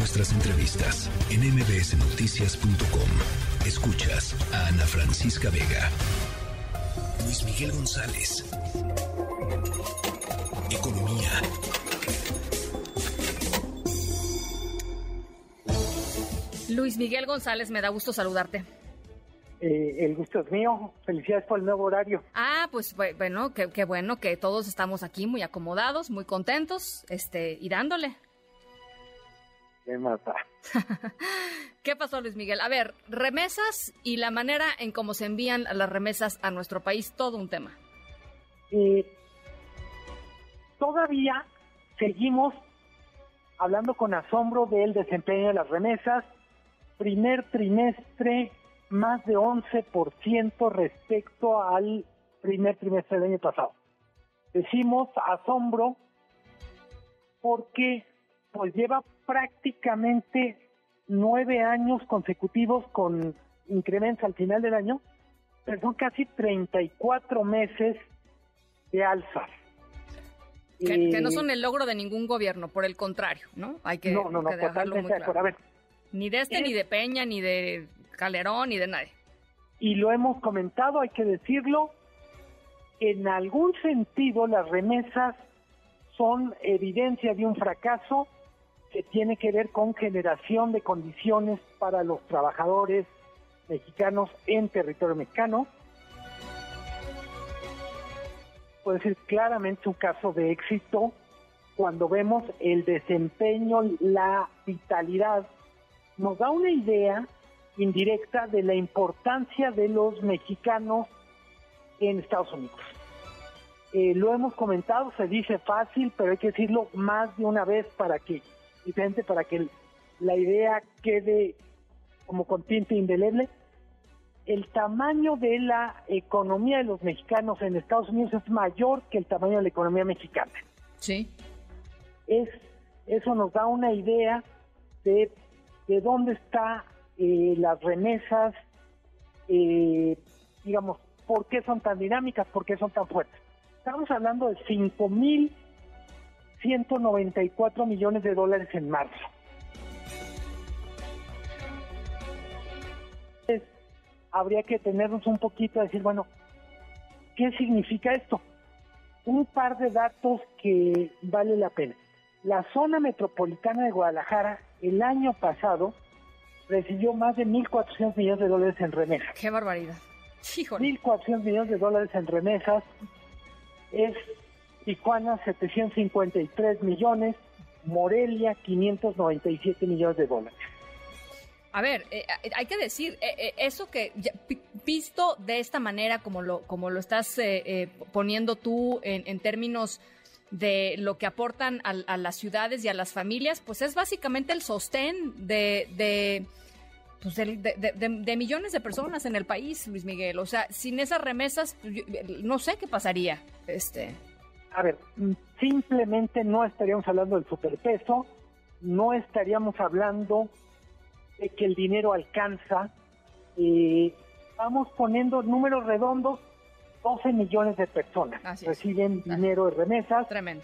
nuestras entrevistas en mbsnoticias.com. Escuchas a Ana Francisca Vega. Luis Miguel González. Economía. Luis Miguel González, me da gusto saludarte. Eh, el gusto es mío. Felicidades por el nuevo horario. Ah, pues bueno, qué, bueno que todos estamos aquí muy acomodados, muy contentos, este, y dándole. ¿Qué mata? ¿Qué pasó, Luis Miguel? A ver, remesas y la manera en cómo se envían las remesas a nuestro país, todo un tema. Eh, todavía seguimos hablando con asombro del desempeño de las remesas. Primer trimestre más de 11% respecto al primer trimestre del año pasado. Decimos asombro porque pues lleva prácticamente nueve años consecutivos con incrementos al final del año, pero son casi 34 meses de alzas. Que, no son el logro de ningún gobierno, por el contrario, ¿no? Hay que, no, no, no, totalmente A ver, ni de este, ni de Peña, ni de Calderón, ni de nadie. Y lo hemos comentado, hay que decirlo, en algún sentido las remesas son evidencia de un fracaso que tiene que ver con generación de condiciones para los trabajadores mexicanos en territorio mexicano. Puede ser claramente un caso de éxito cuando vemos el desempeño, la vitalidad nos da una idea indirecta de la importancia de los mexicanos en Estados Unidos. Eh, lo hemos comentado, se dice fácil, pero hay que decirlo más de una vez para que, diferente, para que la idea quede como con indeleble. El tamaño de la economía de los mexicanos en Estados Unidos es mayor que el tamaño de la economía mexicana. Sí. Es, eso nos da una idea de de dónde están eh, las remesas, eh, digamos, por qué son tan dinámicas, por qué son tan fuertes. Estamos hablando de 5.194 millones de dólares en marzo. Entonces, habría que tenernos un poquito a decir, bueno, ¿qué significa esto? Un par de datos que vale la pena. La zona metropolitana de Guadalajara el año pasado recibió más de 1.400 millones de dólares en remesas. ¡Qué barbaridad! 1.400 millones de dólares en remesas. Es Tijuana 753 millones, Morelia 597 millones de dólares. A ver, eh, eh, hay que decir, eh, eso que visto de esta manera, como lo, como lo estás poniendo tú en, términos de lo que aportan a, las ciudades y a las familias, pues es básicamente el sostén de, de, pues de, millones de personas en el país, Luis Miguel. O sea, sin esas remesas, pues, no sé qué pasaría. Este. A ver, simplemente no estaríamos hablando del superpeso, no estaríamos hablando de que el dinero alcanza. Eh, vamos poniendo números redondos 12 millones de personas reciben dinero de remesas. Tremendo.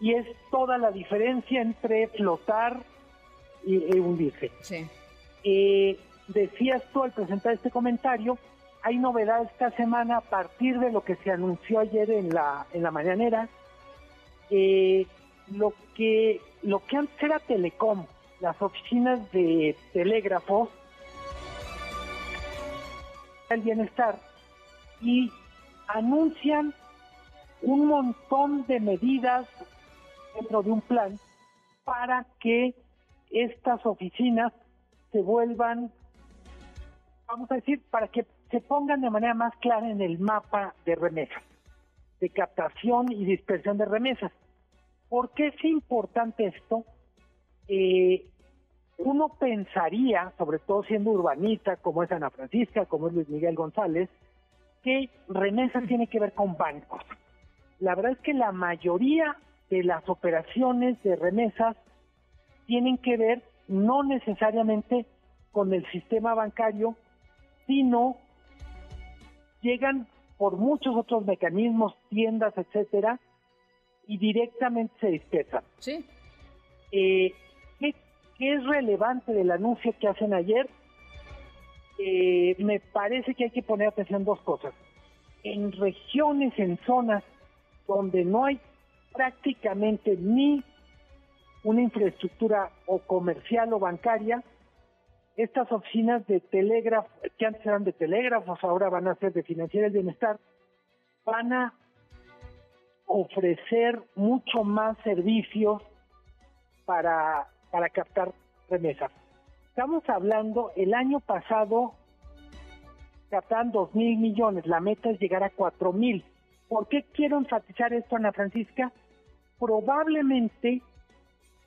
Y es toda la diferencia entre flotar y, hundirse. Sí. Eh, decías tú al presentar este comentario, hay novedades esta semana a partir de lo que se anunció ayer en la, en la mañanera. Eh, lo que lo que antes era Telecom, las oficinas de telégrafos, el bienestar y anuncian un montón de medidas dentro de un plan para que estas oficinas se vuelvan, vamos a decir, para que se pongan de manera más clara en el mapa de remesas, de captación y dispersión de remesas. ¿Por qué es importante esto? Eh, uno pensaría, sobre todo siendo urbanita, como es Ana Francisca, como es Luis Miguel González, que remesas tiene que ver con bancos. La verdad es que la mayoría de las operaciones de remesas tienen que ver no necesariamente con el sistema bancario, sino llegan por muchos otros mecanismos, tiendas, etcétera, y directamente se dispersan. Sí. Eh, ¿qué, es es relevante del anuncio que hacen ayer, eh, me parece que hay que poner atención dos cosas. En regiones, en zonas donde no hay prácticamente ni una infraestructura o comercial o bancaria, estas oficinas de telégrafo, que antes eran de telégrafos, ahora van a ser de financiera del bienestar, van a ofrecer mucho más servicios para, para captar remesas. Estamos hablando, el año pasado captan dos mil millones, la meta es llegar a cuatro mil. ¿Por qué quiero enfatizar esto, Ana Francisca? Probablemente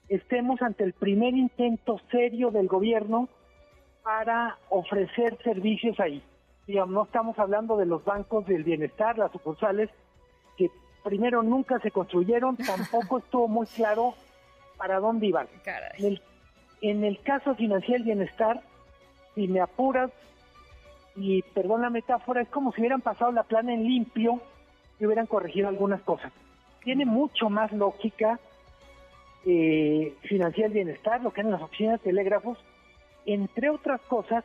estemos ante el primer intento serio del gobierno para ofrecer servicios ahí. Digamos, no estamos hablando de los bancos del bienestar, las sucursales, que primero nunca se construyeron, tampoco estuvo muy claro para dónde iban. En el, en el caso financiero bienestar, si me apuras, y perdón la metáfora, es como si hubieran pasado la plana en limpio y hubieran corregido algunas cosas. Tiene mucho más lógica eh, financiar bienestar, lo que en las oficinas de telégrafos, entre otras cosas,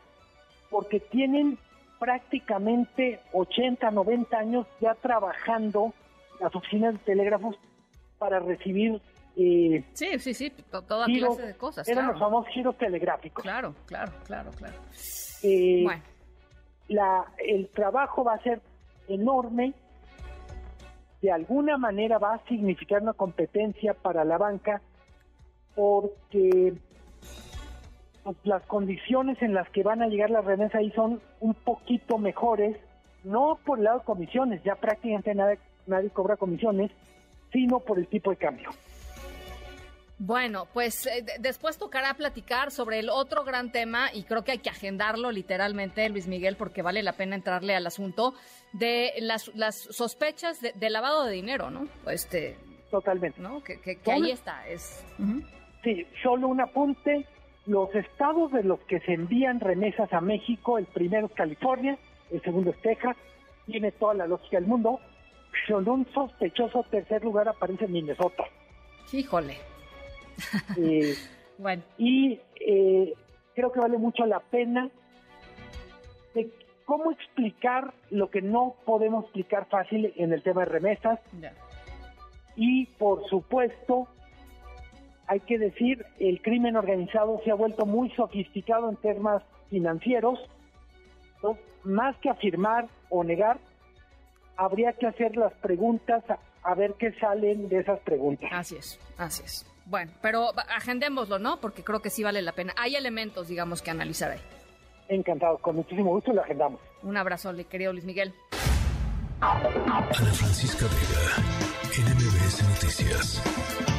porque tienen prácticamente 80, 90 años ya trabajando las oficinas de telégrafos para recibir eh, sí, sí, sí, toda clase de cosas. Eran los famosos giros telegráficos. Claro, claro, claro, claro. Eh, bueno. la, el trabajo va a ser enorme. De alguna manera va a significar una competencia para la banca porque pues, las condiciones en las que van a llegar las remesas ahí son un poquito mejores, no por el lado de comisiones, ya prácticamente nadie, nadie cobra comisiones, sino por el tipo de cambio. Bueno, pues eh, después tocará platicar sobre el otro gran tema y creo que hay que agendarlo literalmente, Luis Miguel, porque vale la pena entrarle al asunto de las, las sospechas de, lavado de dinero, ¿no? Este, Totalmente. ¿no? Que, ahí está. Es, Sí, solo un apunte. Los estados de los que se envían remesas a México, el primero es California, el segundo es Texas, tiene toda la lógica del mundo. Solo un sospechoso tercer lugar aparece en Minnesota. Híjole. Eh, bueno. Y eh, creo que vale mucho la pena de cómo explicar lo que no podemos explicar fácil en el tema de remesas. Y por supuesto, hay que decir, el crimen organizado se ha vuelto muy sofisticado en temas financieros. Más que afirmar o negar, habría que hacer las preguntas a ver qué salen de esas preguntas. Así es, así es. Bueno, pero agendémoslo, ¿no? Porque creo que sí vale la pena. Hay elementos, digamos, que analizar ahí. Encantado, con muchísimo gusto lo agendamos. Un abrazo, querido Luis Miguel. Ana Francisca Vega, NMBS Noticias.